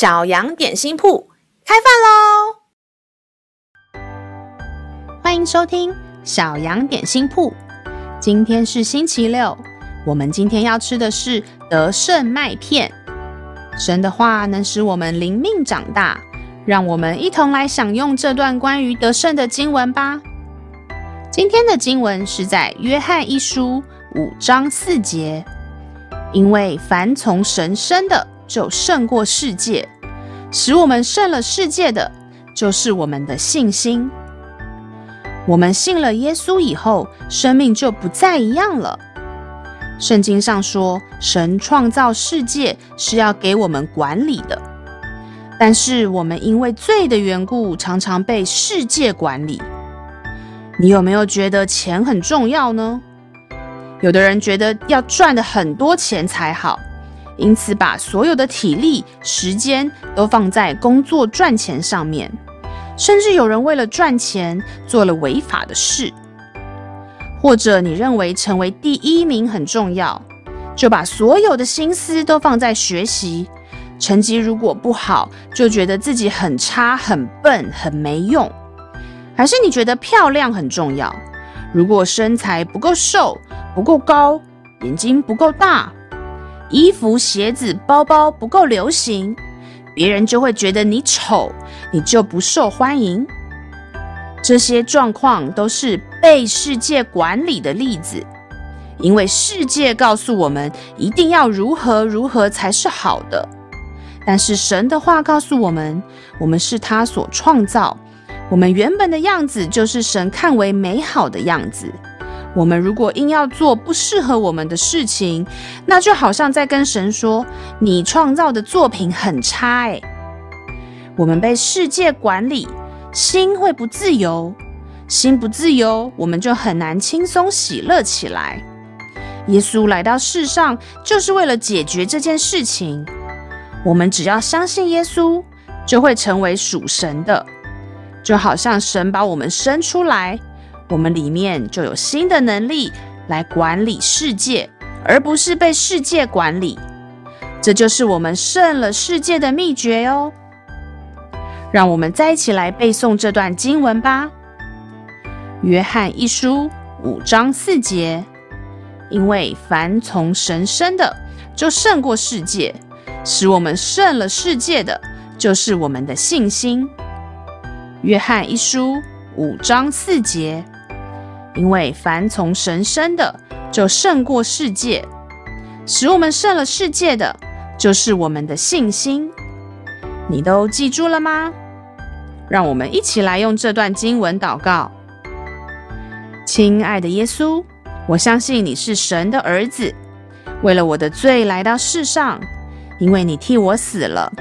小羊点心铺开饭喽！欢迎收听小羊点心铺。今天是星期六，我们今天要吃的是得胜麦片。神的话能使我们灵命长大，让我们一同来享用这段关于得胜的经文吧。今天的经文是在约翰一书五章四节。因为凡从神生的，就胜过世界；使我们胜了世界的，就是我们的信心。我们信了耶稣以后，生命就不再一样了。圣经上说，神创造世界是要给我们管理的，但是我们因为罪的缘故，常常被世界管理。你有没有觉得钱很重要呢？有的人觉得要赚的很多钱才好，因此把所有的体力、时间都放在工作赚钱上面，甚至有人为了赚钱做了违法的事。或者你认为成为第一名很重要，就把所有的心思都放在学习，成绩如果不好，就觉得自己很差、很笨、很没用。还是你觉得漂亮很重要，如果身材不够瘦，不够高，眼睛不够大，衣服、鞋子、包包不够流行，别人就会觉得你丑，你就不受欢迎。这些状况都是被世界管理的例子，因为世界告诉我们一定要如何如何才是好的，但是神的话告诉我们，我们是他所创造，我们原本的样子就是神看为美好的样子。我们如果硬要做不适合我们的事情，那就好像在跟神说：“你创造的作品很差。”哎，我们被世界管理，心会不自由，心不自由，我们就很难轻松喜乐起来。耶稣来到世上，就是为了解决这件事情。我们只要相信耶稣，就会成为属神的，就好像神把我们生出来。我们里面就有新的能力来管理世界，而不是被世界管理。这就是我们胜了世界的秘诀哟。让我们再一起来背诵这段经文吧。约翰一书五章四节，因为凡从神生的，就胜过世界；使我们胜了世界的，就是我们的信心。约翰一书五章四节。因为凡从神生的，就胜过世界；使我们胜了世界的，就是我们的信心。你都记住了吗？让我们一起来用这段经文祷告。亲爱的耶稣，我相信你是神的儿子，为了我的罪来到世上，因为你替我死了，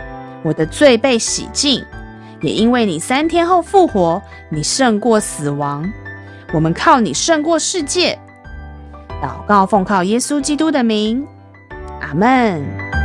我的罪被洗净，也因为你三天后复活，你胜过死亡。我们靠你胜过世界，祷告奉靠耶稣基督的名，阿门。